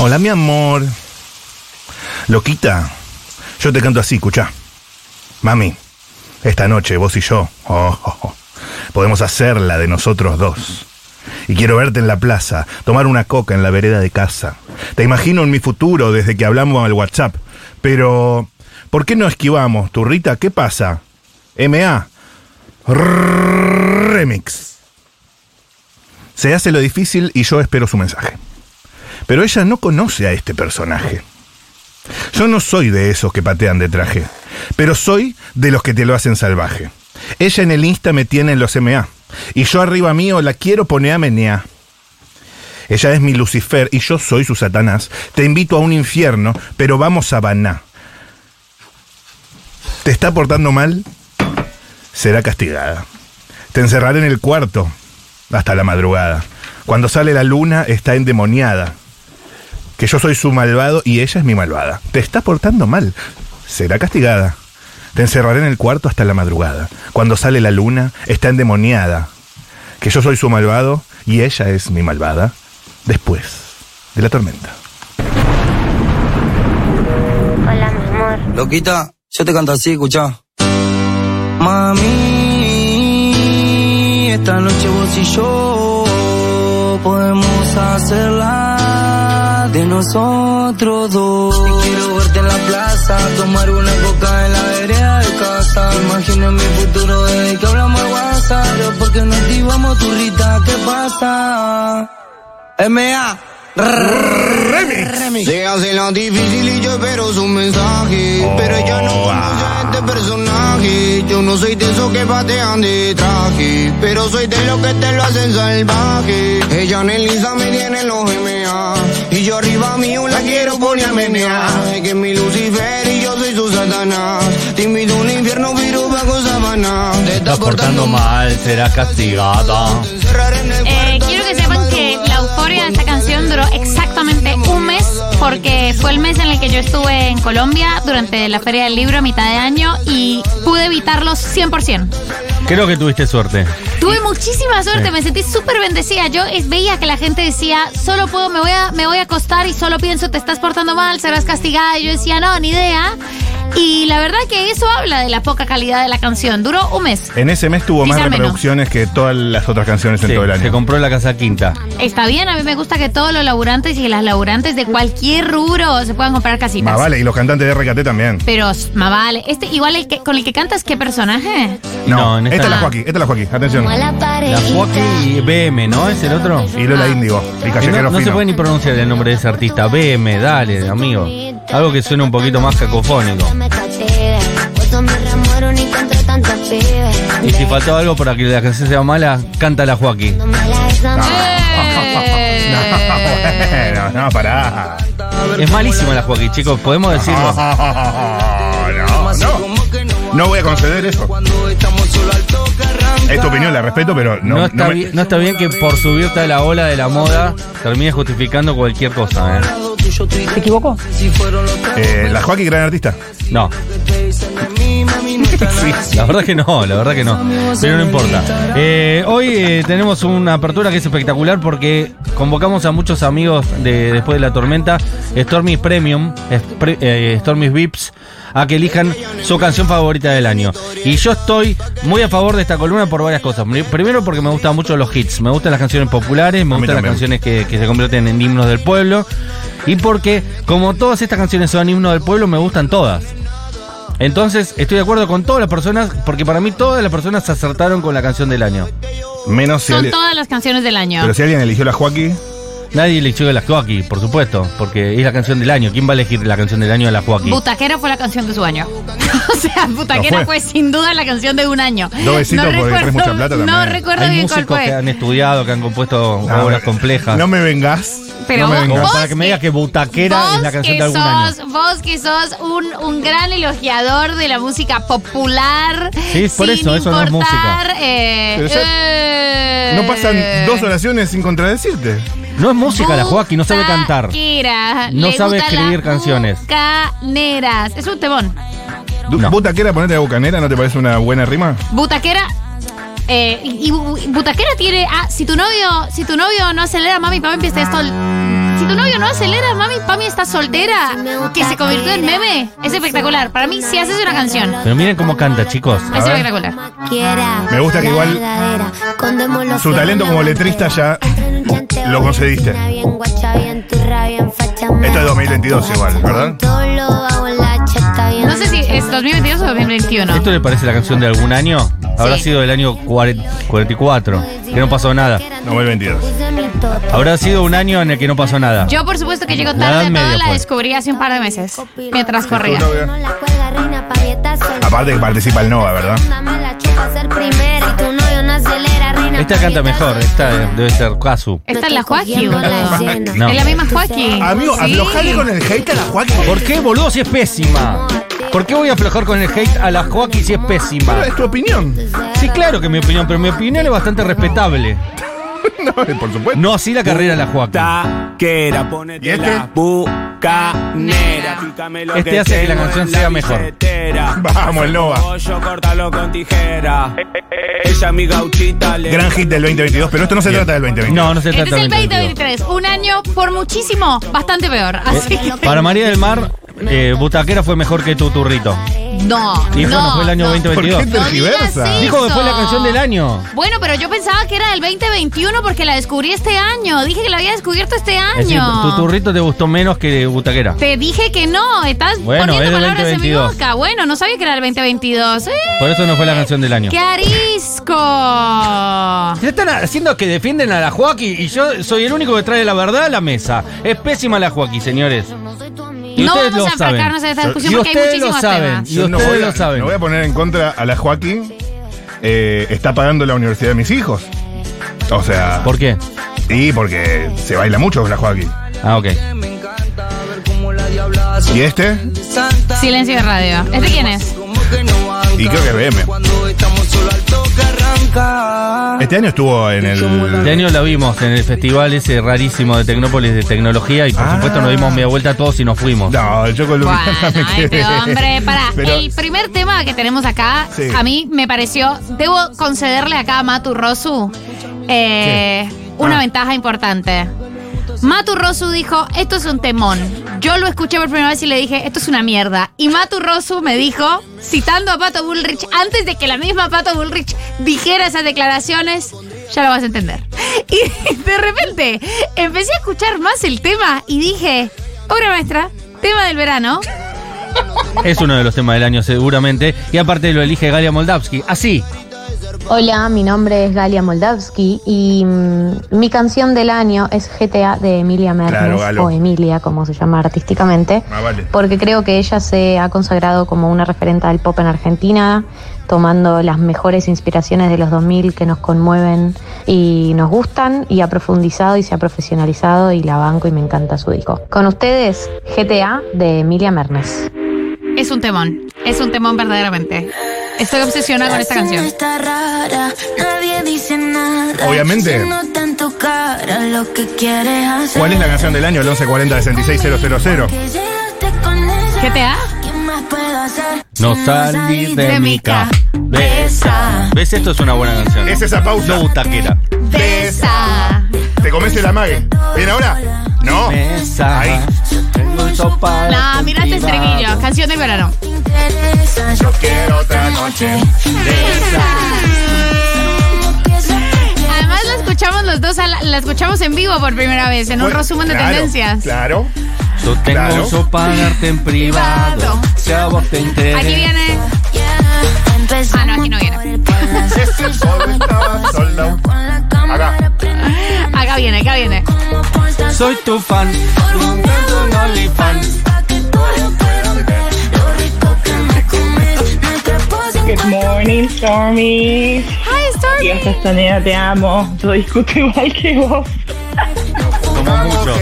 Hola, mi amor. Loquita, yo te canto así, escucha. Mami, esta noche vos y yo, oh, oh, oh, podemos hacerla de nosotros dos. Y quiero verte en la plaza, tomar una coca en la vereda de casa. Te imagino en mi futuro desde que hablamos al WhatsApp. Pero, ¿por qué no esquivamos, turrita? ¿Qué pasa? MA. Remix. Se hace lo difícil y yo espero su mensaje. Pero ella no conoce a este personaje. Yo no soy de esos que patean de traje, pero soy de los que te lo hacen salvaje. Ella en el Insta me tiene en los MA, y yo arriba mío la quiero poner a menea. Ella es mi Lucifer y yo soy su Satanás. Te invito a un infierno, pero vamos a Baná. ¿Te está portando mal? Será castigada. Te encerraré en el cuarto hasta la madrugada. Cuando sale la luna está endemoniada que yo soy su malvado y ella es mi malvada. Te está portando mal. Será castigada. Te encerraré en el cuarto hasta la madrugada. Cuando sale la luna, está endemoniada. Que yo soy su malvado y ella es mi malvada. Después de la tormenta. Hola, mi amor. Loquita, yo te canto así, escucha. Mami, esta noche vos y yo podemos hacerla de nosotros dos. Quiero verte en la plaza, tomar una coca en la vereda de casa. Imagina mi futuro desde que hablamos al WhatsApp. Pero porque no activamos tu rita, ¿qué pasa? M.A. Remix. Se hace la difícil y yo espero su mensaje. Pero ella no conoce a este personaje. Yo no soy de esos que patean de traje. Pero soy de los que te lo hacen salvaje. Ella en el Insta me tiene en los MA. Y yo arriba mío la quiero poner a menear. Que es mi Lucifer y yo soy su Satanás. Te invito a un infierno, virus bajo sabana. Te Estás portando mal, será castigada. Eh, quiero que sepan que la euforia de esta canción duró exactamente un mes porque fue el mes en el que yo estuve en Colombia durante la Feria del Libro a mitad de año y pude evitarlos 100%. Creo que tuviste suerte. Tuve muchísima suerte, Sí. me sentí súper bendecida. Yo es- veía que la gente decía, solo puedo, me voy, a, me voy a acostar y solo pienso, te estás portando mal, serás castigada. Y yo decía, no, ni idea. Verdad que eso habla de la poca calidad de la canción. Duró un mes. En ese mes tuvo más menos. reproducciones que todas las otras canciones en Sí, todo el se año. compró la casa quinta. Está bien, a mí me gusta que todos los laburantes y las laburantes de cualquier rubro se puedan comprar casitas. Más vale, y los cantantes de RKT también. Pero, más vale. Este, igual el que, con el que cantas, ¿qué personaje? No, en esta esta es la no. Joaquín, esta es la Joaquín, atención. La. Joaquín y BM, ¿no? ¿Es el otro? Y Lola Índigo, y Eh, Callejero No, no se puede ni pronunciar el nombre de ese artista. BM, dale, amigo. Algo que suene un poquito más cacofónico. Y si faltaba algo para que la canción sea mala, canta la Joaquín. No Eh. No, no, pará. Es malísima la Joaquín, chicos, podemos decirlo. No, no. No voy a conceder eso. Es tu opinión, la respeto, pero no, No, está, no me- bien, no está bien que por subirte a la ola de la moda termines justificando cualquier cosa, ¿eh? ¿Se equivocó? Tres Eh, la Joaquín, gran artista. No, la verdad que no, la verdad que no. Pero no importa. Eh, hoy eh, tenemos una apertura que es espectacular porque convocamos a muchos amigos de después de la tormenta, Stormy Premium, eh, Stormy Vips, a que elijan su canción favorita del año. Y yo estoy muy a favor de esta columna por varias cosas. Pri- Primero porque me gustan mucho los hits, me gustan las canciones populares, me gustan las canciones que, que se convierten en himnos del pueblo. Y porque como todas estas canciones son himnos del pueblo, me gustan todas. Entonces, estoy de acuerdo con todas las personas, porque para mí todas las personas se acertaron con la canción del año. Menos si Son alguien, todas las canciones del año. pero si alguien eligió la Joaquín, Nadie eligió la Joaquín, por supuesto, porque es la canción del año. ¿Quién va a elegir la canción del año de la Joaquín? Butaquera fue la canción de su año. o sea, Butaquera Lo fue. fue. sin duda la canción de un año. Dos besitos porque traes mucha plata No también. recuerdo Hay bien cuál músicos que fue. han estudiado, que han compuesto No, obras me- complejas. No me vengas. Pero no me vos- vengas. para que me digas que Butaquera Vos es la canción que de algún año. sos, Vos que sos un, un gran elogiador de la música popular. Sí, es por eso, eso no es importar, eh, Pero ya- eh, No pasan dos oraciones sin contradecirte. No es música la Joaquín, no sabe cantar. Butaquera. No Le sabe gusta escribir la canciones. Bucaneras. Es un temón. Du- No. ¿Butaquera ponerte a bucanera no te parece una buena rima? Butaquera. Eh, y, y bu- Butaquera tiene. Ah, si tu novio, si tu novio no acelera, mami, papá empieza esto. Si tu novio no acelera, mami, Pami está soltera, que se convirtió en meme, es espectacular. Para mí, si haces una canción, Pero miren cómo canta, chicos. es espectacular. Me gusta que igual su talento como letrista ya lo concediste. Esto es 2022 igual, ¿verdad? No sé si es 2022 o 2021. ¿Esto le parece la canción de algún año? Habrá Sí. sido del año 40 44, que no pasó nada. 2022. Habrá sido un año en el que no pasó nada. Yo, por supuesto, que llego tarde a la descubrí hace un par de meses, mientras corría. Aparte que participa el Nova, ¿verdad? Esta canta mejor, esta debe ser Kazu. Esta es la Joaquín, boludo. No. Es la misma Joaquín. Amigo, Sí. aflojale con el hate a la Joaquín. ¿Por qué, boludo, si es pésima? ¿Por qué voy a aflojar con el hate a la Joaquín si es pésima? Pero es tu opinión. Sí, claro que es mi opinión, pero mi opinión es bastante respetable. No, por supuesto. No así la carrera de la Joaquín. Taquera, ponete ¿Y este? la bucanera. Pícame lo Este que hace que la tengo canción en sea mejor. billetera. Vamos, el Nova. Pollo, córtalo con tijera. Ella mi gauchita le Gran hit del 2022, pero esto no se trata del 2022. No, no se Este trata es el de 2023, un año por muchísimo bastante peor. Así que. Para María del Mar, eh, Butaquera fue mejor que tu turrito. No, Y no. fue el año no. 2022. ¿Por qué tergiversa? No digas Dijo que fue la canción del año. Bueno, pero yo pensaba que era del 2021 porque la descubrí este año. Dije que la había descubierto este Es decir, año. tu turrito te gustó menos que Butaquera. Te dije que no, estás Bueno, poniendo es palabras en mi 2022. boca. Bueno, no sabía que era del 2022. ¡Eh! Por eso no fue la canción del año. ¡Qué arisco! Se están haciendo que defienden a la Joaquín y yo soy el único que trae la verdad a la mesa. Es pésima la Joaquín, señores. Y No ustedes vamos lo a saben. enfrascarnos en esta discusión porque hay ustedes lo muchísimos saben. temas. Y Yo no voy, a, lo saben. no voy a poner en contra a la Joaquín. Eh, está pagando la universidad de mis hijos. O sea, ¿Por qué? y porque se baila mucho con la Joaquín. Ah, ok. ¿Y este? Silencio de radio. ¿Este quién es? Y creo que es BM. Este año estuvo en Este el. año la vimos en el festival ese rarísimo de Tecnópolis de tecnología y por Ah. supuesto nos dimos media vuelta todos y nos fuimos. No, el Choco Bueno, Lumiana me este quedé. hombre, para. Pero- El primer tema que tenemos acá, Sí. a mí me pareció, debo concederle acá a Matu Rosu eh, una Ah. ventaja importante. Matu Rosu dijo, esto es un temón. Yo lo escuché por primera vez y le dije, esto es una mierda. Y Matu Rosu me dijo, citando a Pato Bullrich, antes de que la misma Pato Bullrich dijera esas declaraciones, ya lo vas a entender. Y de repente empecé a escuchar más el tema y dije, obra maestra, tema del verano. Es uno de los temas del año seguramente y aparte lo elige Galia Moldavsky. Así. Hola, mi nombre es Galia Moldavsky y mm, mi canción del año es GTA de Emilia Mernes, Claro, Galo. o Emilia, como se llama artísticamente, Ah, vale. porque creo que ella se ha consagrado como una referente del pop en Argentina, tomando las mejores inspiraciones de los 2000 que nos conmueven y nos gustan, y ha profundizado y se ha profesionalizado y la banco y me encanta su disco. Con ustedes, GTA de Emilia Mernes. Es un temón, es un temón verdaderamente. Estoy obsesionada con esta canción. Está rara, nadie dice nada. Obviamente. No tanto cara lo que quieres hacer. ¿Cuál es la canción del año? El 1140 66000. Que llegaste con ella. GTA. ¿Qué más puedo hacer? No salir de, de mi mi cabeza. ¿Ves? Esto es una buena canción. Es esa pausa. No butaquera. Besa. ¿Te comes el amague? ¿Bien ahora? No. Ahí. Tengo un sopa No, mira este estribillo, canción del verano. yo Quiero otra noche. Además la escuchamos los dos, a la, la escuchamos en vivo por primera vez, en un Bueno, resumen de claro, tendencias. Claro. Yo tengo Claro. un sopa darte en privado. Si a vos te interesa. Aquí viene. Ah, no, aquí no viene. Estaba. Acá. Viene, acá viene. Soy tu fan. Good morning, Stormy. Hi, Stormy. Dios, Castaneda, te amo. Yo discuto igual que vos. Como mucho.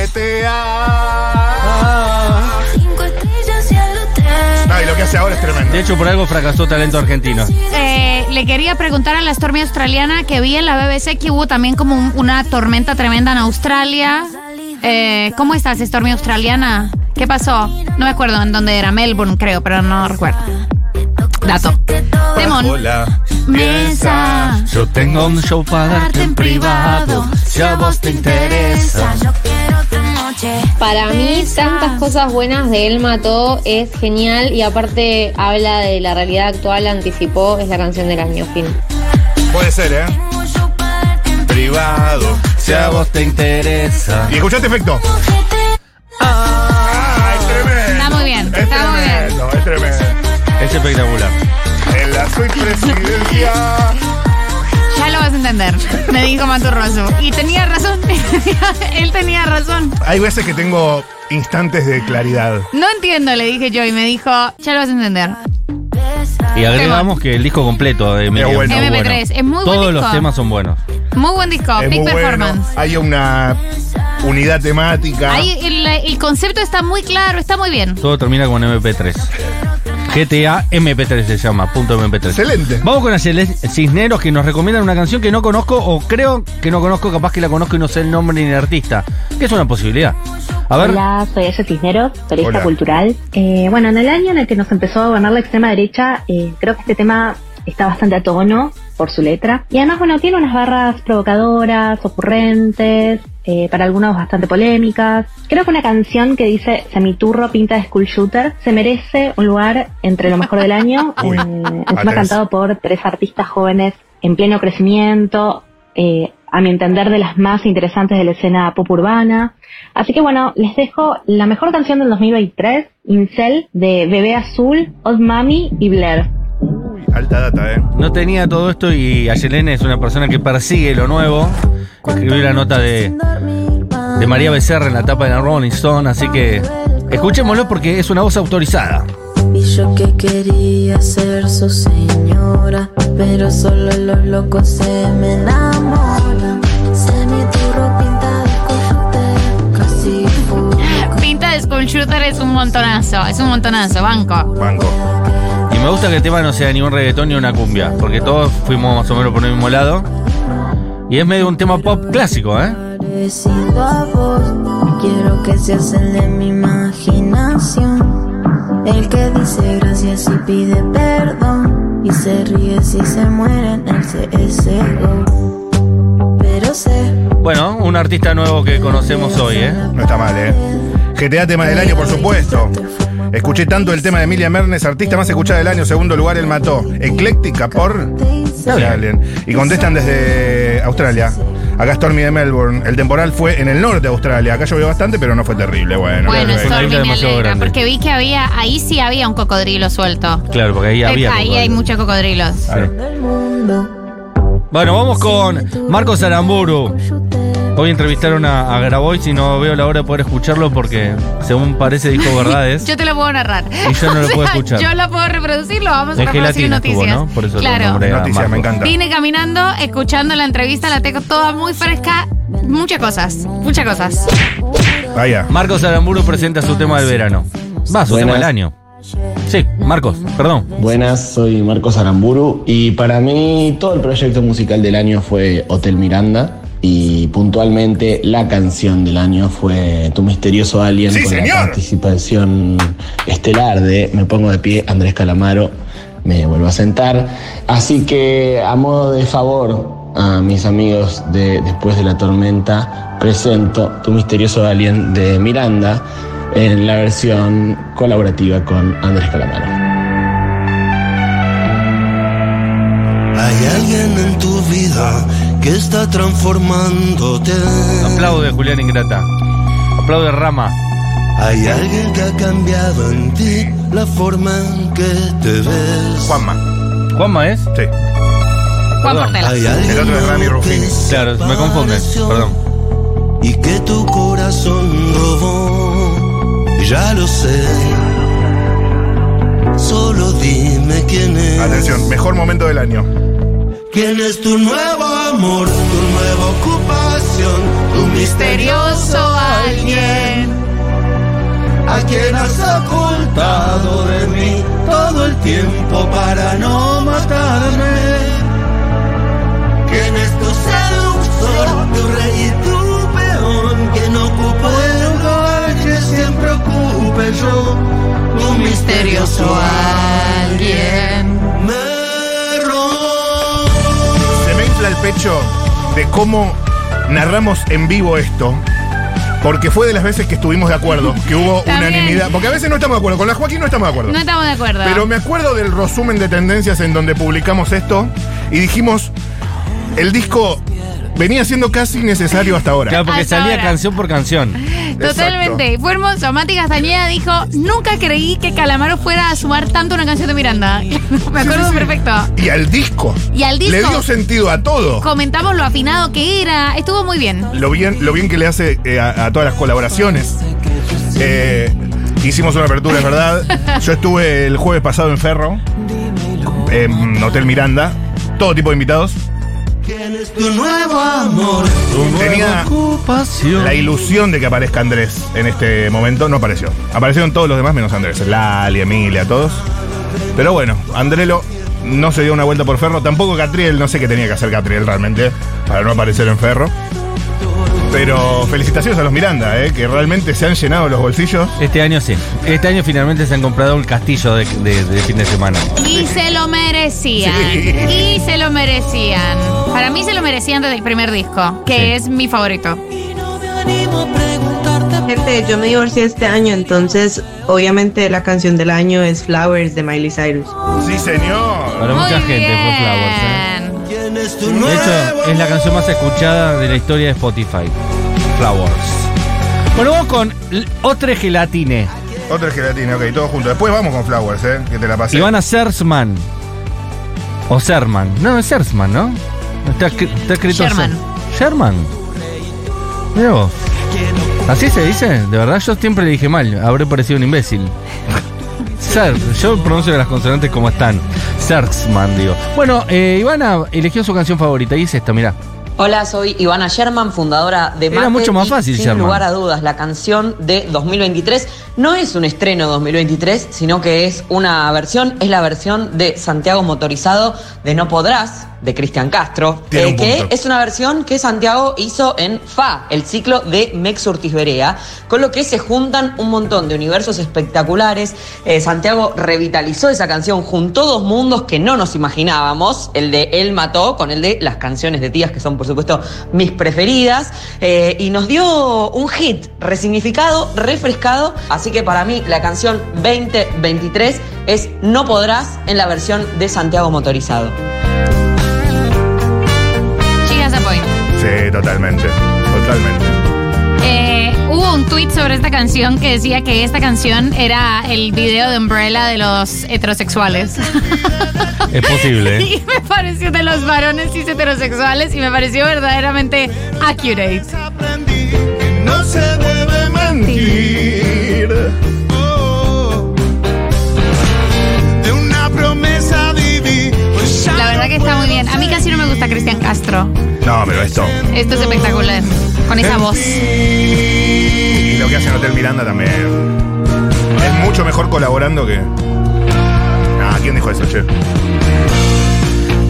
Hace ahora es tremendo. De hecho, por algo fracasó talento argentino. Eh, le quería preguntar a la Stormy australiana que vi en la BBC que hubo también como un- una tormenta tremenda en Australia. Eh, ¿Cómo estás, Stormy australiana? ¿Qué pasó? No me acuerdo en dónde era, Melbourne creo, pero no recuerdo. Dato. Demon. Hola. Mesa. Yo tengo un show para darte en privado. Si a vos te interesa. Para mí, tantas cosas buenas de Él Mató es genial y aparte habla de la realidad actual, anticipó, es la canción del año, fin. Puede ser, ¿eh? Privado. Si a vos te interesa. Y escuchaste efecto. Ah. Ay, tremendo. Está muy bien, Es está muy bien. tremendo, es tremendo. Es espectacular. En la suite presidencia. Ya lo vas a entender, me dijo Maturroso. Y tenía razón, él tenía razón. Hay veces que tengo instantes de claridad. No entiendo, le dije yo, y me dijo, ya lo vas a entender. Y agregamos que el disco completo de Miriam bueno. es muy MP3, es muy buen Todos los temas son buenos. Muy buen disco, es Big muy bueno. Performance. Hay una unidad temática. Ahí el, el concepto está muy claro, está muy bien. Todo termina con MP3. GTA MP3 se llama, punto MP3. Excelente. Vamos con Ayelén Cisneros que nos recomiendan una canción que no conozco o creo que no conozco, capaz que la conozco y no sé el nombre ni el artista. Que es una posibilidad. A ver, Hola, soy Aya Cisneros, periodista Hola. cultural. Eh, bueno, en el año en el que nos empezó a gobernar la extrema derecha, eh, creo que este tema está bastante a tono por su letra. Y además, bueno, tiene unas barras provocadoras, ocurrentes, eh, para algunos bastante polémicas. Creo que una canción que dice Semiturro pinta de school shooter se merece un lugar entre lo mejor del año. Uy, Eh, encima cantado por tres artistas jóvenes en pleno crecimiento, eh, a mi entender de las más interesantes de la escena pop urbana. Así que bueno, les dejo la mejor canción del 2023, Incel, de Bebé Azul, Old Mami y Blair. Alta data, ¿eh? no tenía todo esto y Ayelén es una persona que persigue lo nuevo. Escribió la nota de, de María Becerra en la tapa de la Rolling Stone, así que escuchémoslo porque es una voz autorizada. Y yo que quería ser su señora, pero solo los locos se me enamoran. Se me turro pinta de casi. Pinta de es un montonazo, es un montonazo, banco. Banco. Me gusta que el tema no sea ni un reggaetón ni una cumbia, porque todos fuimos más o menos por el mismo lado. Y es medio un tema pop clásico, ¿eh? Parecido a vos, quiero que seas el de mi imaginación. El que dice gracias y pide perdón. Y se ríe si se muere en el CSGO. Pero sé Bueno, un artista nuevo que conocemos hoy, ¿eh? No está mal, ¿eh? GTA tema del año, por supuesto. Escuché tanto el tema de Emilia Mernes, artista más escuchada del año, segundo lugar, él mató. Ecléctica por. Alien. Y contestan desde Australia. Acá Stormy de Melbourne. El temporal fue en el norte de Australia. Acá llovió bastante, pero no fue terrible. Bueno, Bueno, bueno. una Stormy isla demasiado grande. porque vi que había, ahí sí había un cocodrilo suelto. Claro, porque ahí había. ahí hay muchos cocodrilos. Claro. el. Bueno, vamos con Marcos Aramburu. Hoy entrevistaron a, a Grabois y no veo la hora de poder escucharlo porque, según parece, dijo verdades. Yo te lo puedo narrar. Y yo no lo puedo escuchar. Yo lo puedo reproducir, lo vamos a Es reproducir latina noticias. estuvo, ¿no? Por eso lo claro. nombré a Noticia, me encanta. Vine caminando, escuchando la entrevista, la tengo toda muy fresca. Muchas cosas, muchas cosas. Vaya. Marcos Aramburu presenta su tema del verano. Va, su Buenas. tema del año. Sí, Marcos, perdón. Buenas, soy Marcos Aramburu y para mí todo el proyecto musical del año fue Hotel Miranda y puntualmente la canción del año fue Tu misterioso alien ¡Sí, con señor! la participación estelar de Me pongo de pie Andrés Calamaro, me vuelvo a sentar. Así que a modo de favor a mis amigos de Después de la Tormenta presento Tu misterioso alien de Miranda en la versión colaborativa con Andrés Calamaro. Hay alguien en tu vida que está transformándote. Aplaude Julián Ingrata. Aplaude Rama. Hay alguien que ha cambiado en ti la forma en que te ves. Juanma. ¿Juanma es? Sí. Juan. Portela. Hay alguien El otro es Rami Ruffini. Claro, me confunde. Perdón. Y que tu corazón robó. Ya lo sé. Solo dime quién es. Atención, mejor momento del año. ¿Quién es tu nuevo amor? Tu nueva ocupación. Tu misterioso alguien. A quien has ocultado de mí todo el tiempo para no matarme. ¿Quién es tu? Pecho de cómo narramos en vivo esto. Porque fue de las veces que estuvimos de acuerdo, que hubo También. unanimidad. Porque a veces no estamos de acuerdo. Con la Joaquín no estamos de acuerdo. No estamos de acuerdo. Pero me acuerdo del resumen de tendencias en donde publicamos esto y dijimos, el disco venía siendo casi necesario hasta ahora. Claro, porque Hasta salía ahora. canción por canción. Totalmente. Fue hermoso. Mati Castañeda dijo, nunca creí que Calamaro fuera a sumar tanto una canción de Miranda. Me acuerdo perfecto. Y al disco. Y al disco. Le dio sentido a todo. Comentamos lo afinado que era. Estuvo muy bien. Lo bien, lo bien que le hace eh, a, a todas las colaboraciones. Eh, hicimos una apertura, es verdad. Yo estuve el jueves pasado en Ferro, en Hotel Miranda, todo tipo de invitados. Tu nuevo amor. Tenía la ilusión de que aparezca Andrés en este momento, no apareció. Aparecieron todos los demás menos Andrés, Lali, Emilia, todos. Pero bueno, Andrelo no se dio una vuelta por Ferro, tampoco Catriel, no sé qué tenía que hacer Catriel realmente para no aparecer en Ferro. Pero felicitaciones a los Miranda, eh, que realmente se han llenado los bolsillos. Este año sí. Este año finalmente se han comprado el castillo de, de- de fin de semana. Y se lo merecían. Sí. Y se lo merecían. Para mí se lo merecían desde el primer disco, que es mi favorito. Gente, yo me divorcié este año, entonces obviamente la canción del año es Flowers de Miley Cyrus. Sí, señor. Para mucha gente fue Flowers. ¿eh? De hecho, es la canción más escuchada de la historia de Spotify. Flowers. Bueno, vamos con otra gelatine. Otra gelatina, ok, todos juntos. Después vamos con Flowers, eh, que te la pasé. Ivana Sersman. O Serman. No, es Sersman, ¿no? Está, escri- está escrito Sherman. Sherman. Vos. ¿Así se dice? De verdad, yo siempre le dije mal. Habré parecido un imbécil. Ser, yo pronuncio las consonantes como están. Sersman, digo. Bueno, eh, Ivana eligió su canción favorita y es esta, mirá. Hola, soy Ivana Sherman, fundadora de Era Mate, mucho más y, fácil, Sin Sherman. lugar a dudas, la canción de 2023 no es un estreno 2023, sino que es una versión, es la versión de Santiago Motorizado de No Podrás, de Cristian Castro, eh, que punto. es una versión que Santiago hizo en FA, el ciclo de Mex Urtiz Berea, con lo que se juntan un montón de universos espectaculares. Eh, Santiago revitalizó esa canción, juntó dos mundos que no nos imaginábamos, el de Él Mató con el de las canciones de tías, que son por supuesto mis preferidas, eh, y nos dio un hit resignificado, refrescado, así que para mí la canción 2023 es No Podrás en la versión de Santiago Motorizado. Totalmente. Totalmente. Eh, hubo un tweet sobre esta canción que decía que esta canción era el video de Umbrella de los heterosexuales. Es posible. ¿eh? y me pareció de los varones cis heterosexuales y me pareció verdaderamente accurate. No se debe mentir. Verdad que está muy bien. A mí casi no me gusta Cristian Castro. No, pero esto. Esto es espectacular. Con esa voz. Y lo que hace en Hotel Miranda también. Es mucho mejor colaborando que. Ah, ¿quién dijo eso, che?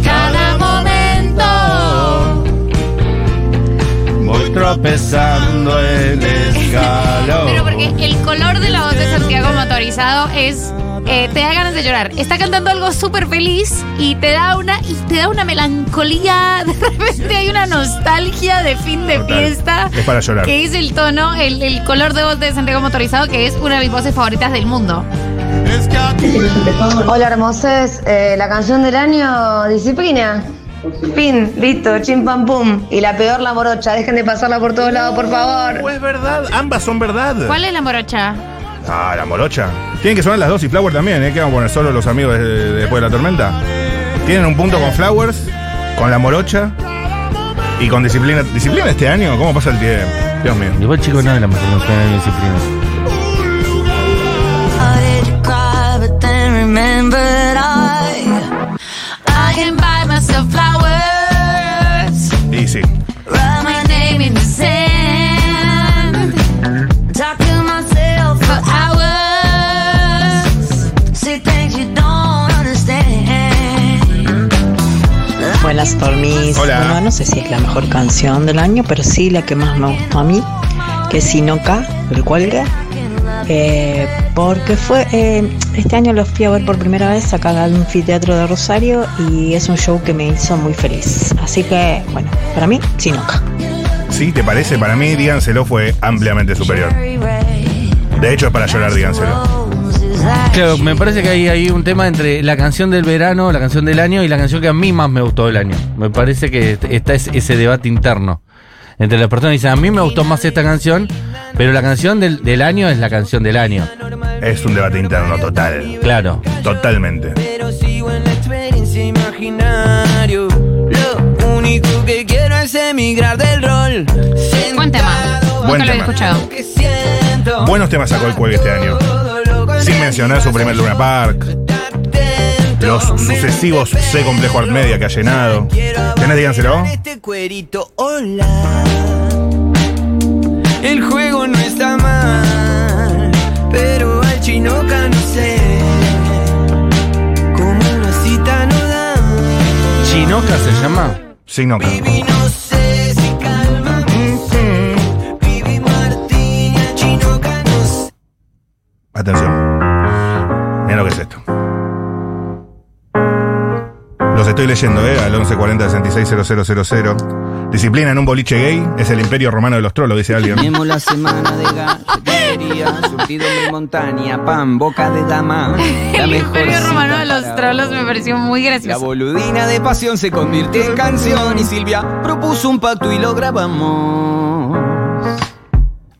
Cada momento. Voy tropezando el escalón. Pero porque el color de la voz de Santiago motorizado es. Eh, te da ganas de llorar. Está cantando algo súper feliz y te da una y te da una melancolía. De repente hay una nostalgia de fin de Total. fiesta. Es para llorar. Que es el tono, el, el color de voz de Santiago motorizado, que es una de mis voces favoritas del mundo. Hola hermoses, Eh, la canción del año, disciplina. Fin, listo, chim pam pum. Y la peor la morocha, dejen de pasarla por todos lados, por favor. es verdad, ambas son verdad. ¿Cuál es la morocha? Ah, la morocha. Tienen que sonar las dos y Flower también, ¿eh? ¿Qué vamos a poner solo los amigos de- de- después de la tormenta? Tienen un punto con Flowers, con la morocha y con disciplina. ¿Disciplina este año? ¿Cómo pasa el tiempo? Dios mío. Igual chicos, no de la de disciplina. Buenas Tormis. Hola. Bueno, no sé si es la mejor canción del año, pero sí la que más me gustó a mí, que es Sinoca, el cuelga. Eh, porque fue eh, este año lo fui a ver por primera vez acá al anfiteatro de Rosario y es un show que me hizo muy feliz. Así que, bueno, para mí, Sinoca. ¿Sí? ¿Te parece? Para mí, díganselo fue ampliamente superior. De hecho, es para llorar, díganselo. Claro, me parece que hay, hay un tema entre la canción del verano, la canción del año y la canción que a mí más me gustó del año. Me parece que está ese, ese debate interno. Entre las personas que dicen, a mí me gustó más esta canción, pero la canción del, del año es la canción del año. Es un debate interno total. Claro. Totalmente. Pero sigo en la experiencia imaginario. Lo único que quiero es emigrar del rol. Buen tema. Buen lo tema. escuchado. Buenos temas sacó el cuelgue este año. Sin mencionar su primer Luna Park. Los sucesivos C Complejo Art Media que ha llenado. ¿Tenés, díganselo? Este cuerito, hola. El juego no está mal, pero al chinoca no sé. Como una cita no da. ¿Chinoca se llama? Chinoca. Baby, Los estoy leyendo, ¿eh? Al 1140-660000. Disciplina en un boliche gay es el imperio romano de los trolos, dice alguien. Tenemos la semana de galletería, surtido de montaña, pan, boca de dama. La El imperio romano de los trolos me pareció muy La gracioso. boludina de pasión se convirtió en canción y Silvia propuso un pacto y lo grabamos.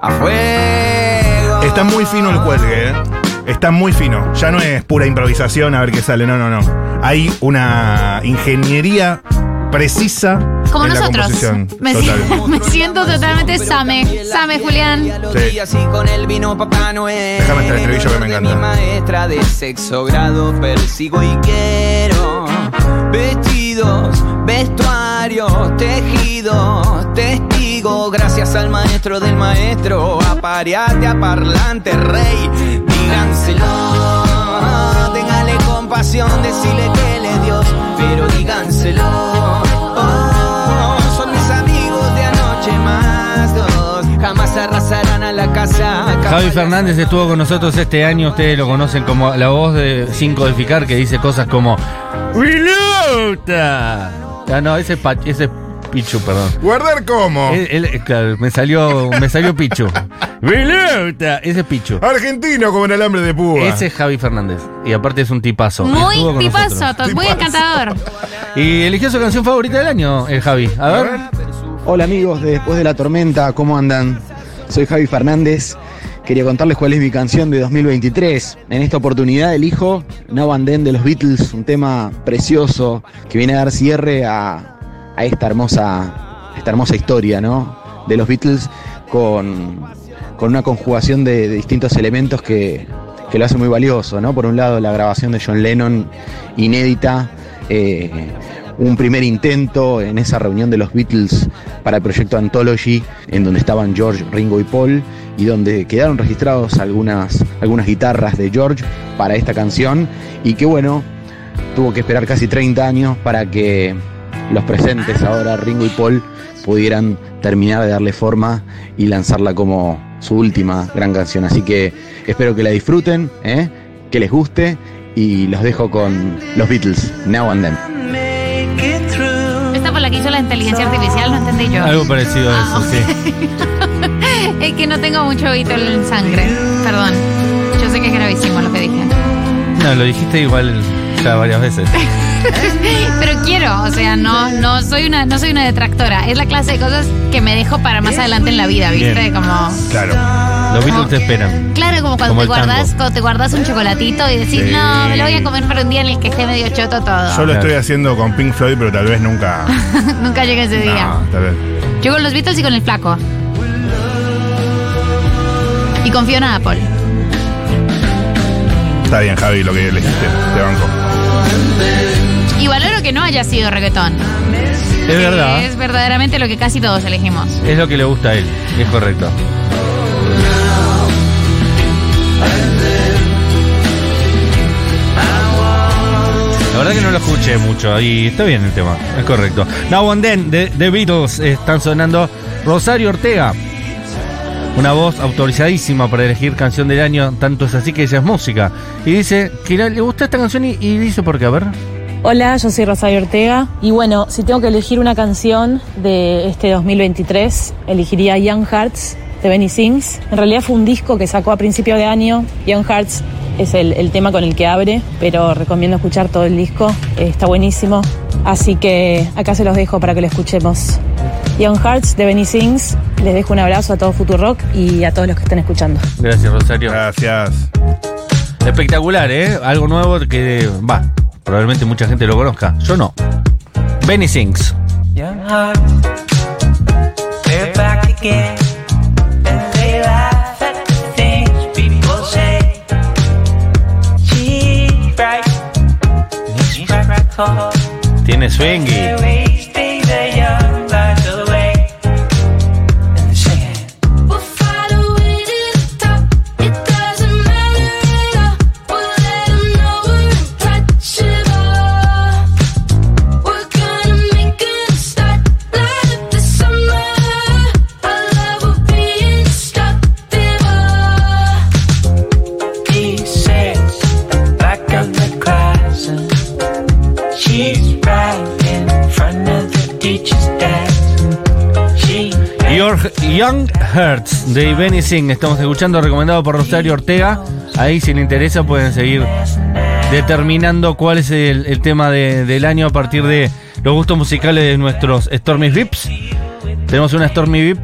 A fuego. Está muy fino el cuelgue, ¿eh? Está muy fino. Ya no es pura improvisación a ver qué sale. No, no, no. Hay una ingeniería precisa Como en la nosotros. composición. Me, Total. si- me siento totalmente Same. Same, Julián. Sí. Déjame este estribillo que me encanta. Mi maestra de sexo grado persigo y quiero vestidos, vestuarios, tejidos, testigos. Gracias al maestro del maestro, apareate a parlante rey. Díganselo, téngale compasión, decirle que le Dios, pero díganselo. Oh, son mis amigos de anoche más dos, jamás arrasarán a la casa. Javi Fernández estuvo con nosotros este año, ustedes lo conocen como la voz de Sin Codificar, que dice cosas como ¡Viluta! Ah, no, ese es, ese es Pichu, perdón. ¿Guardar cómo? Él- él- claro, me salió, me salió Pichu. ¡Viluta! Ese es Pichu. Argentino como el alambre de púa. Ese es Javi Fernández. Y aparte es un tipazo. Muy tipazo, nosotros. muy encantador. Y eligió su canción favorita del año, el Javi. A ver. Hola amigos de Después de la Tormenta, ¿cómo andan? Soy Javi Fernández. Quería contarles cuál es mi canción de 2023. En esta oportunidad elijo Now and Then de los Beatles, un tema precioso que viene a dar cierre a, a esta, hermosa, esta hermosa historia ¿no? de los Beatles con, con una conjugación de, distintos elementos que, que lo hace muy valioso. ¿no? Por un lado, la grabación de John Lennon inédita. eh, un primer intento en esa reunión de los Beatles para el proyecto Anthology, en donde estaban George, Ringo y Paul, y donde quedaron registrados algunas, algunas guitarras de George para esta canción, y que bueno, tuvo que esperar casi 30 años para que los presentes ahora, Ringo y Paul, pudieran terminar de darle forma y lanzarla como su última gran canción. Así que espero que la disfruten, ¿eh? que les guste, y los dejo con los Beatles, Now and Then. Esta por la que hizo la inteligencia artificial, no entendí yo. Algo parecido a eso, Ah, sí. Es que no tengo mucho Beatle en sangre. Perdón. Yo sé que es gravísimo lo que dije. No, lo dijiste igual ya varias veces. Pero quiero, o sea, no, no soy una, no soy una detractora. Es la clase de cosas que me dejo para más adelante en la vida, ¿viste? Bien. Como. Claro. Los Beatles te esperan. Claro, como cuando Como te el tango. guardas, cuando te guardas un chocolatito y decís, Sí. no, me lo voy a comer para un día en el que esté medio choto todo. Yo lo estoy haciendo con Pink Floyd, pero tal vez nunca. Nunca llega ese día. No, tal vez. Yo con los Beatles y con el flaco. Y confío en Apple. Está bien, Javi, lo que elegiste. Te banco. Y valoro que no haya sido reggaetón. Es verdad. Es verdaderamente lo que casi todos elegimos. Es lo que le gusta a él. Es correcto. La verdad que no lo escuché mucho y está bien el tema, es correcto. Now and Then de The Beatles están sonando Rosario Ortega. Una voz autorizadísima para elegir canción del año, tanto es así que ella es música. Y dice que le gusta esta canción y, y dice por qué, a ver. Hola, yo soy Rosario Ortega y bueno, si tengo que elegir una canción de este 2023, elegiría Young Hearts de Benny Sings. En realidad fue un disco que sacó a principio de año. Young Hearts es el, el tema con el que abre, pero recomiendo escuchar todo el disco, eh, está buenísimo. Así que acá se los dejo para que lo escuchemos. Young Hearts de Benny Sings. Les dejo un abrazo a todo Futurock y a todos los que estén escuchando. Gracias, Rosario. Gracias. Espectacular, ¿eh? Algo nuevo que va. Probablemente mucha gente lo conozca. Yo no. Benny Sings. Young heart, they're de Benny Sing. Estamos escuchando, recomendado por Rosario Ortega. Ahí, si le interesa, pueden seguir determinando cuál es el, el tema de- del año a partir de los gustos musicales de nuestros Stormy Vips. Tenemos una Stormy Vip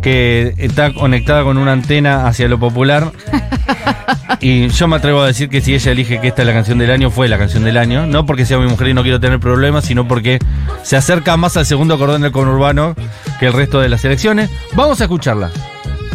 que está conectada con una antena hacia lo popular. Y yo me atrevo a decir que si ella elige que esta es la canción del año, fue la canción del año. No porque sea mi mujer y no quiero tener problemas, sino porque se acerca más al segundo cordón del conurbano que el resto de las elecciones. Vamos a escucharla.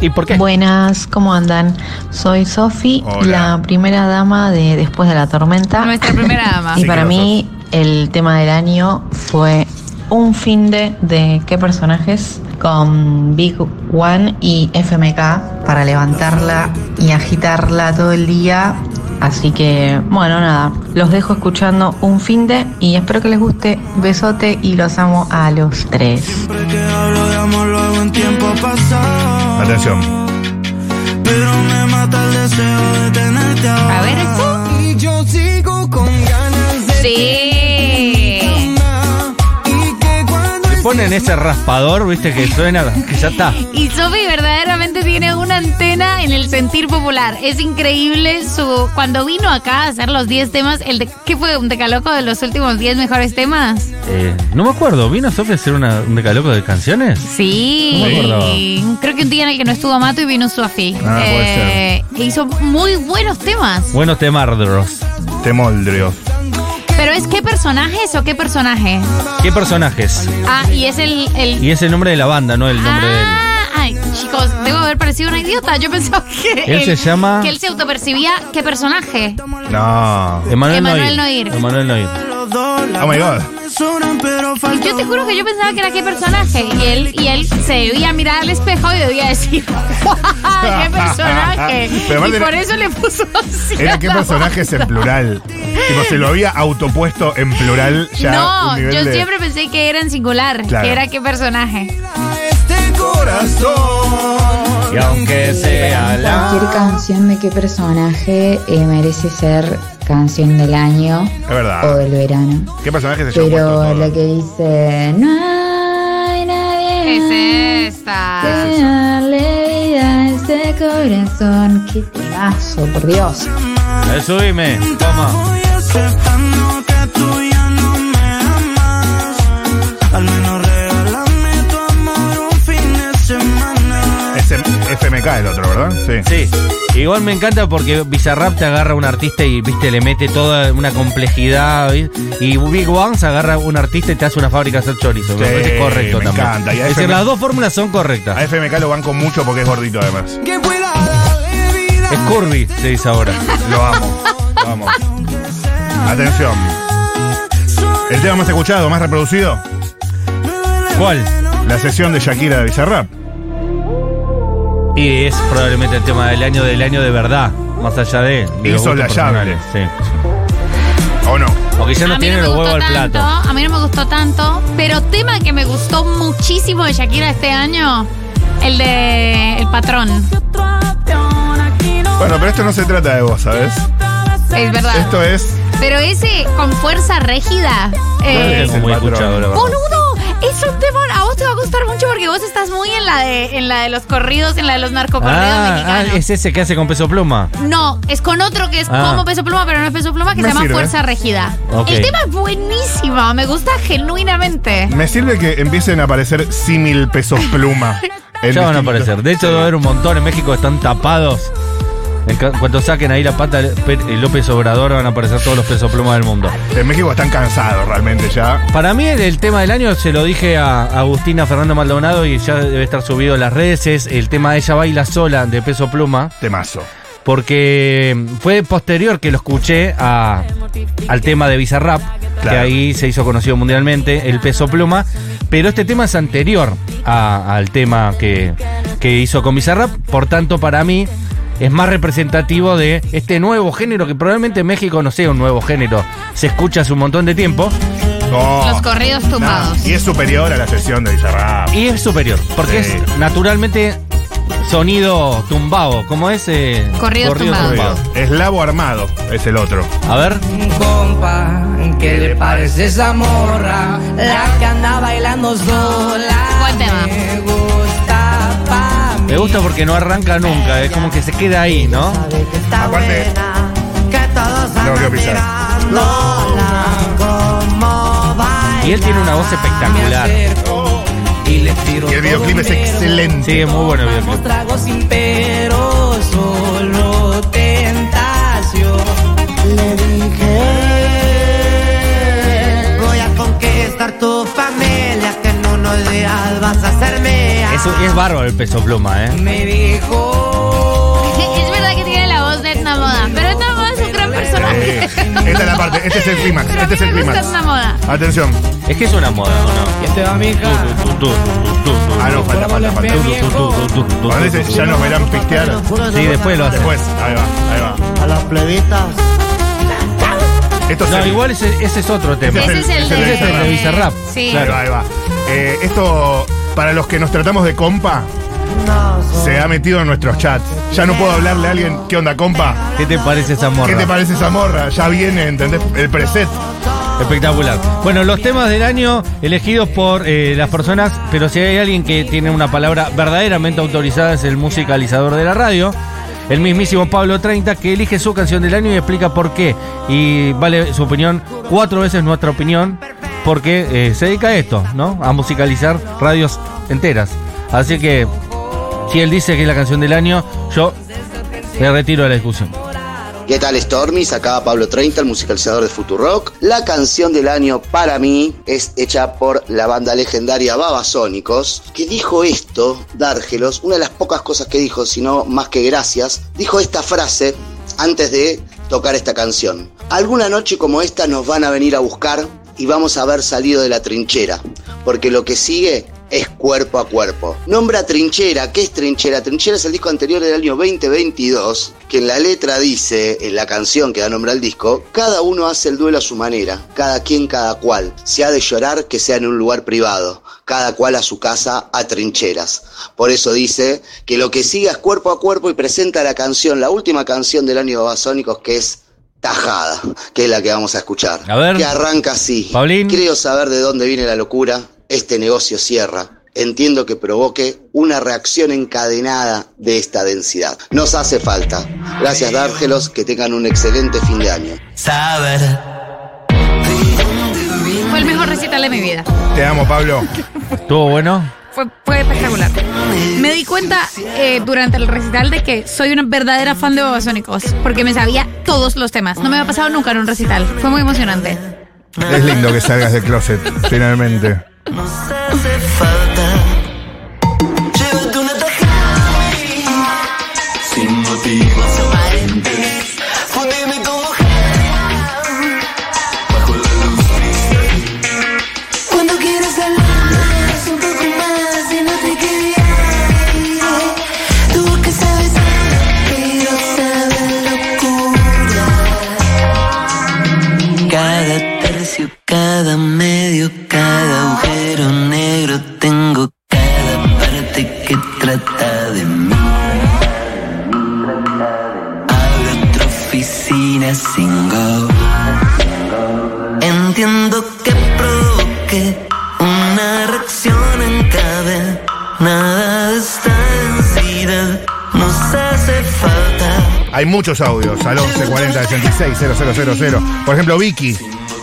¿Y por qué? Buenas, ¿cómo andan? Soy Sofi, la primera dama de Después de la Tormenta. Nuestra primera dama. Y Sí, para mí el tema del año fue un fin de, de qué personajes con Big One y FMK para levantarla y agitarla todo el día. Así que, bueno, nada, los dejo escuchando un fin de y espero que les guste. Besote y los amo a los tres. hablo de amor luego en tiempo pasado. Atención. Pero me mata el deseo de tenerte ahora. A ver, esto. Y yo sigo con ganas de Sí. Ponen ese raspador, viste, que suena, que ya está. Y Sofi verdaderamente tiene una antena en el sentir popular. Es increíble su. Cuando vino acá a hacer los 10 temas, el de, ¿qué fue? ¿Un decaloco de los últimos 10 mejores temas? Eh, no me acuerdo, ¿vino Sofía a hacer una- un decaloco de canciones? Sí. No me. Creo que un día en el que no estuvo Mato y vino Sofi. Ah, puede Eh, e hizo muy buenos temas. Buenos temardros. Temoldrios. Pero es qué personajes o qué personaje. ¿Qué personajes? Ah, y es el. el Y es el nombre de la banda, no el nombre de él. Ah, ay, chicos, debo haber parecido una idiota. Yo pensaba que. Él se llama- Que él se autopercibía. ¿Qué personaje? No. Emanuel, Emanuel Noir. Noir. Emanuel Noir. Oh my god. Y yo te juro que yo pensaba que era qué personaje. Y él, y él se debía mirar al espejo y debía decir. ¡Qué personaje! Pero y por era- eso le puso así. Era qué personajes en plural. Tipo, se lo había autopuesto en plural ya. no, un nivel yo de- siempre pensé que era en singular, Claro. que era qué personaje. Y aunque sea Cualquier canción de qué personaje eh, merece ser canción del año Es verdad. o del verano. ¿Qué personajes se Pero la que dice no hay nadie Es esta. que darle vida a este corazón. Qué temazo, por Dios. Subime, toma. El otro, ¿verdad? Sí. Sí. Igual me encanta porque Bizarrap te agarra a un artista y viste le mete toda una complejidad. ¿viste? Y Big One se agarra a un artista y te hace una fábrica de hacer chorizo. Me Sí, parece correcto me también. encanta. Y es decir, las dos fórmulas son correctas. A FMK lo banco mucho porque es gordito además. Es curvy, se dice ahora. Lo amo. Lo amo. Atención. El tema más escuchado, más reproducido, ¿Cuál? la sesión de Shakira de Bizarrap. Y es probablemente el tema del año del año de verdad. Más allá de. de los gustos Insolayable. personales, Sí. ¿O no? Porque ya no tiene los huevos al tanto, plato. a mí no me gustó tanto, pero tema que me gustó muchísimo de Shakira este año, el de El Patrón. Bueno, pero esto no se trata de vos, ¿sabes? Es verdad. Esto es. Pero ese con fuerza rígida. eh, Es muy escuchado, la verdad. Boludo, es un tema. A vos gustar mucho porque vos estás muy en la de, en la de los corridos, en la de los narcocorridos Ah, ah, mexicanos. es ese que hace con peso pluma. No, es con otro que es Ah. como peso pluma, pero no es peso pluma, que Me se llama sirve. Fuerza Regida. El tema es buenísimo, me gusta genuinamente. Me sirve que empiecen a aparecer símil pesos pluma. Ya van a aparecer. De hecho, va a haber un montón. En México están tapados. En cuanto saquen ahí la pata eh, López Obrador, van a aparecer todos los pesos plumas del mundo. En México están cansados realmente ya. Para mí, el, tema del año se lo dije a Agustina Fernando Maldonado y ya debe estar subido en las redes. Es el tema de Ella Baila Sola de peso pluma. Temazo. Porque fue posterior que lo escuché a- al tema de Bizarrap, que Claro. ahí se hizo conocido mundialmente, el peso pluma. Pero este tema es anterior a- al tema que, que hizo con Bizarrap. Por tanto, para mí es más representativo de este nuevo género que probablemente en México no sea un nuevo género. Se escucha hace un montón de tiempo. Oh, Los corridos tumbados. nah, y es superior a la sesión de Bizarrap. Y es superior, porque Sí. es naturalmente sonido tumbado, como es eh, Corridos tumbados. Eslavo armado es el otro. A ver. compa, ¿qué le parece esa morra? La que anda bailando sola. Me gusta porque no arranca nunca, es como que se queda ahí, ¿no? Aparte, Que todos no quiero pisar. Y él tiene una voz espectacular. Y le tiro Y el videoclip es excelente. Sí, es muy bueno el videoclip. trago sin pero, solo tentación. Le dije, voy a conquistar tu familia, que en unos días vas a hacerme. Es, es bárbaro el peso pluma, ¿eh? Me dijo, Es verdad que tiene la voz de Etna Moda, pero Etna Moda es un gran personaje. Eh, esta es la parte, este es el clímax, Pero a este mí es el me gusta clímax. Etna Moda. Atención. Es que es una moda, ¿o no? ¿quién te va mi hija? Ah, no, falta, falta, falta. Cuando dice, ya nos verán pistear. Sí, después lo hace. Después, ahí va, ahí va. A las plebitas. Esto No, el- igual ese, ese es otro tema. Ese es el ese de, Ese es el de Bizarrap. Sí. Claro, ahí va. Eh, esto, para los que nos tratamos de compa, se ha metido en nuestros chats. Ya no puedo hablarle a alguien, ¿qué onda, compa? ¿Qué te parece esa ¿Qué te parece esa morra? Ya viene, ¿entendés? El preset. Espectacular. Bueno, los temas del año elegidos por eh, las personas, pero si hay alguien que tiene una palabra verdaderamente autorizada es el musicalizador de la radio, el mismísimo Pablo 30, que elige su canción del año y explica por qué. Y vale su opinión, cuatro veces nuestra opinión, porque eh, se dedica a esto, ¿no? A musicalizar radios enteras. Así que, si él dice que es la canción del año, yo le retiro de la discusión. ¿Qué tal Stormy? Acá Pablo 30, el musicalizador de Futurock. La canción del año para mí es hecha por la banda legendaria Babasónicos, que dijo esto, Dárgelos, una de las pocas cosas que dijo, sino más que gracias, dijo esta frase antes de tocar esta canción. Alguna noche como esta nos van a venir a buscar y vamos a haber salido de la trinchera, porque lo que sigue es cuerpo a cuerpo. Nombra Trinchera, ¿qué es Trinchera? Trinchera es el disco anterior del año 2022, que en la letra dice, en la canción que da nombre al disco, cada uno hace el duelo a su manera, cada quien cada cual. Si ha de llorar, que sea en un lugar privado, cada cual a su casa a trincheras. Por eso dice que lo que sigue es cuerpo a cuerpo y presenta la canción, la última canción del año Babasónicos, que es Tajada, que es la que vamos a escuchar. A ver. Que arranca así. Paulín. Creo saber de dónde viene la locura. Este negocio cierra. Entiendo que provoque una reacción encadenada de esta densidad. Nos hace falta. Gracias, Dárgelos. Que tengan un excelente fin de año. Saber. Fue el mejor recital de mi vida. Te amo, Pablo. ¿Estuvo bueno? Fue, fue espectacular. Me di cuenta eh, durante el recital de que soy una verdadera fan de Babasónicos, porque me sabía todos los temas. No me había pasado nunca en un recital. Fue muy emocionante. Es lindo que salgas del closet, finalmente. hace falta. cada medio, cada agujero negro, tengo cada parte que trata de mí. Abro otra oficina sin go. Entiendo que provoque una reacción en cadena. Nada de esta densidad nos hace falta. Hay muchos audios al 11 40 66 000. Por ejemplo, Vicky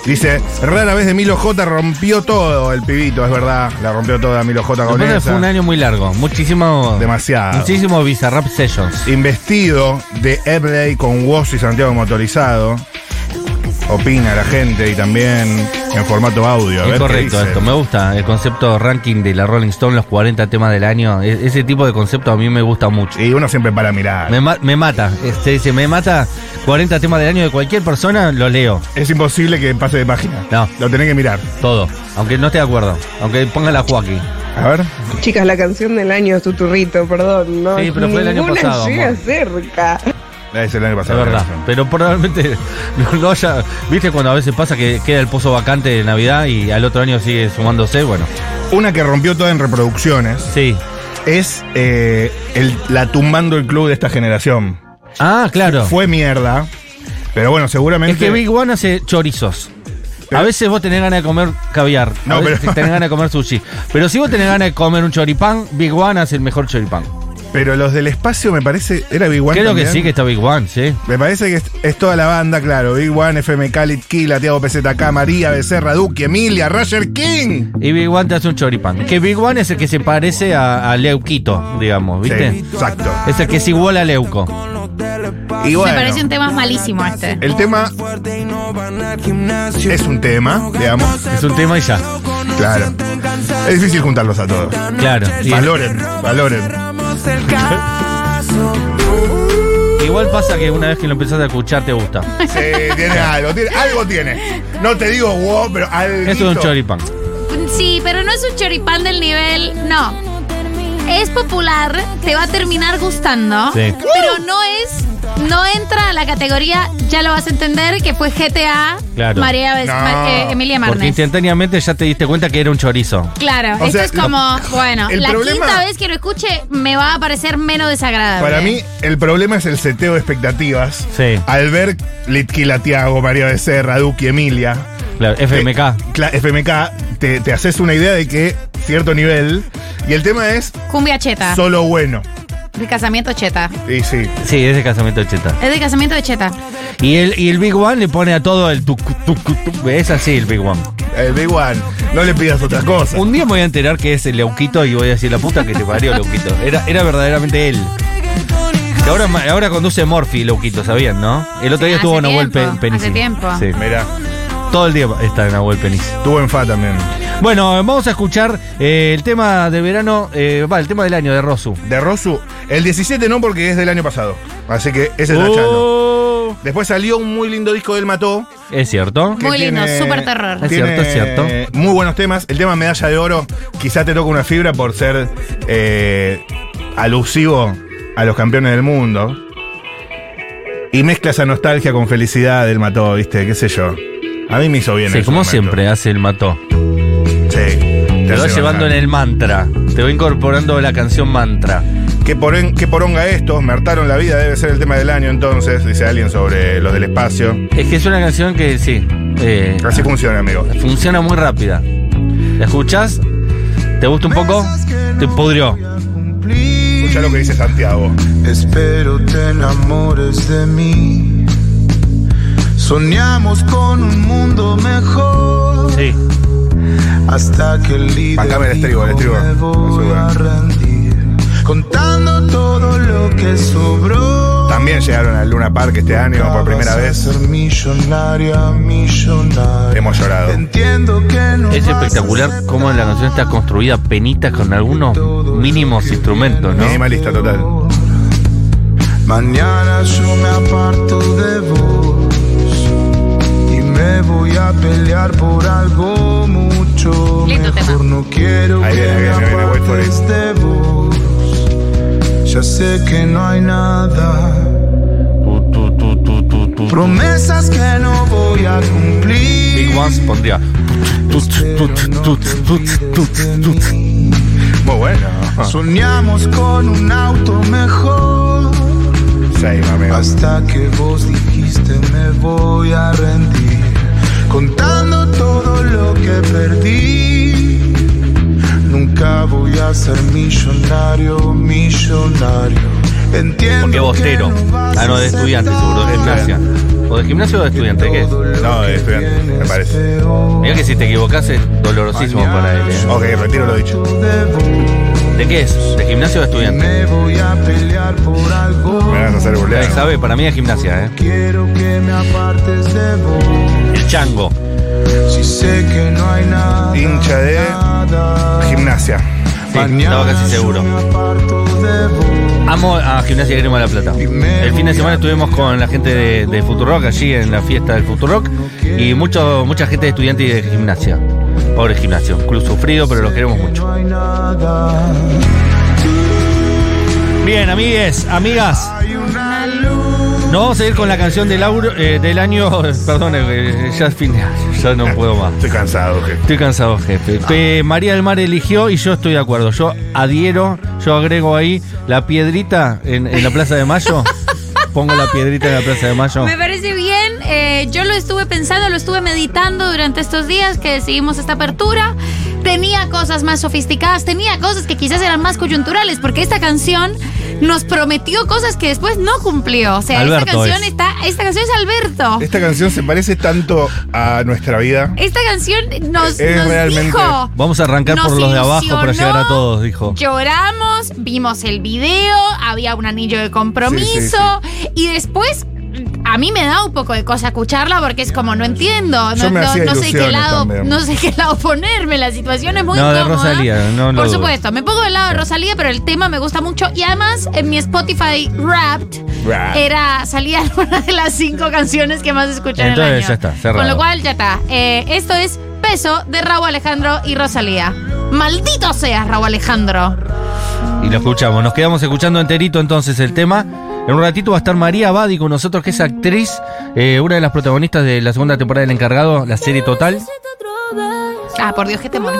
dice: Rara vez de Milo J rompió todo el pibito, es verdad. La rompió toda Milo J con Después fue un esa. año muy largo. Muchísimo. Demasiado. Muchísimo Bizarrap Sessions. Investido de Ebley con Woz y Santiago Motorizado. Opina la gente y también en formato audio. A Es correcto esto, me gusta el concepto ranking de la Rolling Stone, los 40 temas del año. E- ese tipo de concepto a mí me gusta mucho. Y uno siempre para mirar. Me, ma- me mata, este, dice, me mata 40 temas del año de cualquier persona, lo leo. Es imposible que pase de página. No. Lo tenés que mirar. Todo, aunque no esté de acuerdo, aunque ponga la Joaquín. A ver. Chicas, la canción del año es Tuturrito, perdón. No, Sí, pero fue el año ninguna pasado, llega amor. cerca. Es el año Es pasado. verdad, pero probablemente no, haya. ¿Viste cuando a veces pasa que queda el pozo vacante de Navidad y al otro año sigue sumándose? Bueno, Una que rompió toda en reproducciones sí. es eh, el- la tumbando el club de esta generación. Ah, claro. Fue mierda. Pero bueno, seguramente. Es que Big One hace chorizos. A veces vos tenés ganas de comer caviar, No, a veces pero- tenés ganas de comer sushi. Pero si vos tenés ganas de comer un choripán, Big One hace el mejor choripán. Pero los del espacio me parece. ¿Era Big One? Creo que sí, que está Big One, sí. Me parece que es, es toda la banda, claro. Big One, FM Litquila, Tiago PZK, María, Becerra, Duque, Emilia, Roger King. Y Big One te hace un choripán. Que Big One es el que se parece a, a Leuquito, digamos, ¿viste? Sí, exacto. Es el que es igual a Leuco. Y bueno, Me parece un tema malísimo este. el tema es un tema, digamos. Es un tema y ya. Claro. Es difícil juntarlos a todos. Claro. Y- Valoren, valoren. igual pasa que una vez que lo empezás a escuchar te gusta. Sí, tiene algo, tiene, algo tiene. No te digo wow, pero algo. Eso es un choripán. Sí, pero no es un choripán del nivel. No. Es popular, te va a terminar gustando. Sí. Pero no es. No entra a la categoría, ya lo vas a entender, que fue GTA Claro. María Bes- No. Ma- eh, Emilia Porque Marnes. instantáneamente ya te diste cuenta que era un chorizo. Claro, O esto sea, es lo- como, bueno, el la problema- quinta vez que lo escuche me va a parecer menos desagradable. Para mí, el problema es el seteo de expectativas. Sí. Al ver Litquila, Tiago, María Becerra, Duque, Emilia. Claro, FMK. Cla- FMK, te, te haces una idea de que cierto nivel. Y el tema es Cumbia cheta. solo bueno. De casamiento cheta. Y sí. Sí, es de casamiento de cheta. Es de casamiento de cheta. Y el, y el Big One le pone a todo el tuc, tuc, tuc. Es así el Big One. El Big One. No le pidas otra cosa. Un día me voy a enterar que es el Leuquito y voy a decir la puta que te parió Leuquito. Era, era verdaderamente él. Que ahora, ahora conduce Morphy, Leuquito, ¿sabían, no? El otro día Hace estuvo en Nahuel tiempo, Pe- Penici. hace tiempo. Sí. Mira, Todo el día está en Nahuel Penici. estuvo en FA también. Bueno, vamos a escuchar eh, el tema de verano, eh, va, el tema del año de Rosu. De Rosu, el 17 no porque es del año pasado. Así que ese es tachalo. Oh, Después salió un muy lindo disco del Mató. es cierto. Muy lindo, súper terror. Es tiene cierto, es cierto. Muy buenos temas. El tema Medalla de Oro quizá te toca una fibra por ser eh, alusivo a los campeones del mundo. Y mezcla esa nostalgia con felicidad del Mató, ¿viste? ¿Qué sé yo? A mí me hizo bien. Sí, como momento. siempre hace el mató. Sí. Te va llevando en el mantra. Te va incorporando la canción mantra. ¿Qué, poren- qué poronga esto? Me hartaron la vida, debe ser el tema del año entonces, dice alguien sobre los del espacio. Es que es una canción que sí. eh, Así funciona, amigo. funciona muy rápida. ¿La escuchás? ¿Te gusta un poco? Te pudrió. Escucha lo que dice Santiago. Espero te enamores de mí. Soñamos con un mundo mejor. Sí. Hasta que el líder Bancame el estribo, el estribo. me voy a rendir. Contando todo lo que sobró. También llegaron al Luna Park este año por primera vez. ser millonaria, millonaria. Hemos llorado. Entiendo que no Es espectacular cómo la canción está construida penitas con algunos mínimos instrumentos, ¿no? Minimalista total. Mañana yo me aparto de vos me voy a pelear por algo mucho Lindo mejor. tema. No quiero Ahí que viene, me viene, apartes de vos. Ya sé que no hay nada. Tu, tu, tu, tu, tu, tu. Promesas que no voy a cumplir. Big Ones pondría. Muy bueno. Soñamos con un auto mejor. Sí. Hasta que vos dijiste me voy a rendir, contando todo lo que perdí. a ser millonario, millonario. Entiendo Porque bostero. que vas Ah, no, de a estudiante, seguro, de gimnasia. ¿O de gimnasio o de estudiante? ¿Qué? No, de estudiante, me parece. Mira que si te equivocas es dolorosísimo para él. ¿eh? Ok, retiro lo dicho. ¿De qué es? ¿De gimnasio o de estudiante? Me voy a pelear por algo. Me vas a hacer burlar. Sabe, para mí es gimnasia, ¿eh? Quiero que me apartes de vos. El chango. Si sé que no hay nada. Hincha de gimnasia. Sí, estaba casi seguro. Amo a Gimnasia Grima de la Plata. El fin de semana estuvimos con la gente de, de Futurock allí en la fiesta del Futurock y mucho, mucha gente de estudiantes y de gimnasia. Pobre gimnasio, un club sufrido, pero lo queremos mucho. Bien, amigues, amigas. Nos vamos a ir con la canción del, auro- eh, del año. Perdón, eh, ya es fin de año, ya no puedo más. Estoy cansado, jefe. Estoy cansado, jefe. Pe- María del Mar eligió y yo estoy de acuerdo. Yo adhiero, yo agrego ahí la piedrita en, en la Plaza de Mayo. Pongo la piedrita en la Plaza de Mayo. Me parece bien. Eh, yo lo estuve pensando, lo estuve meditando durante estos días que decidimos esta apertura. Tenía cosas más sofisticadas, tenía cosas que quizás eran más coyunturales, porque esta canción nos prometió cosas que después no cumplió. O sea, Alberto esta canción es. está, esta canción es Alberto. Esta canción se parece tanto a nuestra vida. Esta canción nos, Es nos realmente- dijo. Vamos a arrancar por los de abajo para llegar a todos, dijo. Lloramos, vimos el video, había un anillo de compromiso y después a mí me da un poco de cosa escucharla porque es como no entiendo, no, sé qué lado, también. no sé qué lado ponerme, la situación es muy No, de incómoda. Rosalía, no Por dudo. supuesto, me pongo del lado de Rosalía, pero el tema me gusta mucho y además en mi Spotify Wrapped era salía una de las cinco canciones que más escuché en el Entonces año. ya está, cerrado. Con lo cual ya está. Eh, esto es Peso de Raúl Alejandro y Rosalía. Maldito seas, Raúl Alejandro. Y lo escuchamos. Nos quedamos escuchando enterito entonces el tema. En un ratito va a estar María Abadi con nosotros, que es actriz, eh, una de las protagonistas de la segunda temporada del Encargado, la serie Total. Ah, por Dios, que te mono.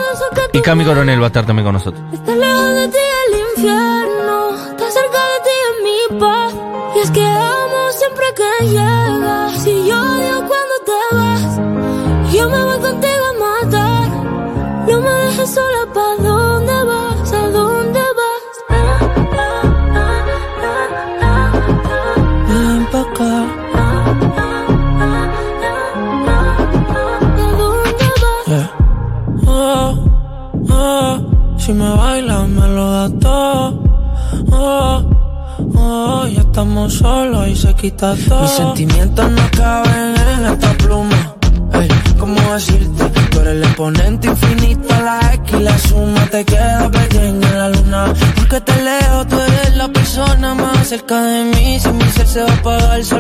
Y Cami Coronel va a estar también con nosotros. Está lejos de ti el infierno, está cerca de ti en mi paz. Y es que amo siempre que llegas. Si yo odio cuando te vas, yo me voy contigo a matar. No me dejes sola, ¿pa' si me bailas me lo das todo. Oh, oh, ya estamos solos y se quita todo. Mis sentimientos no caben en esta pluma. Ey, ¿cómo decirte? Tú eres el exponente infinito, la X y la suma te queda pequeña en la luna. Porque te leo, tú eres la persona más cerca de mí. Si mi ser se va a apagar,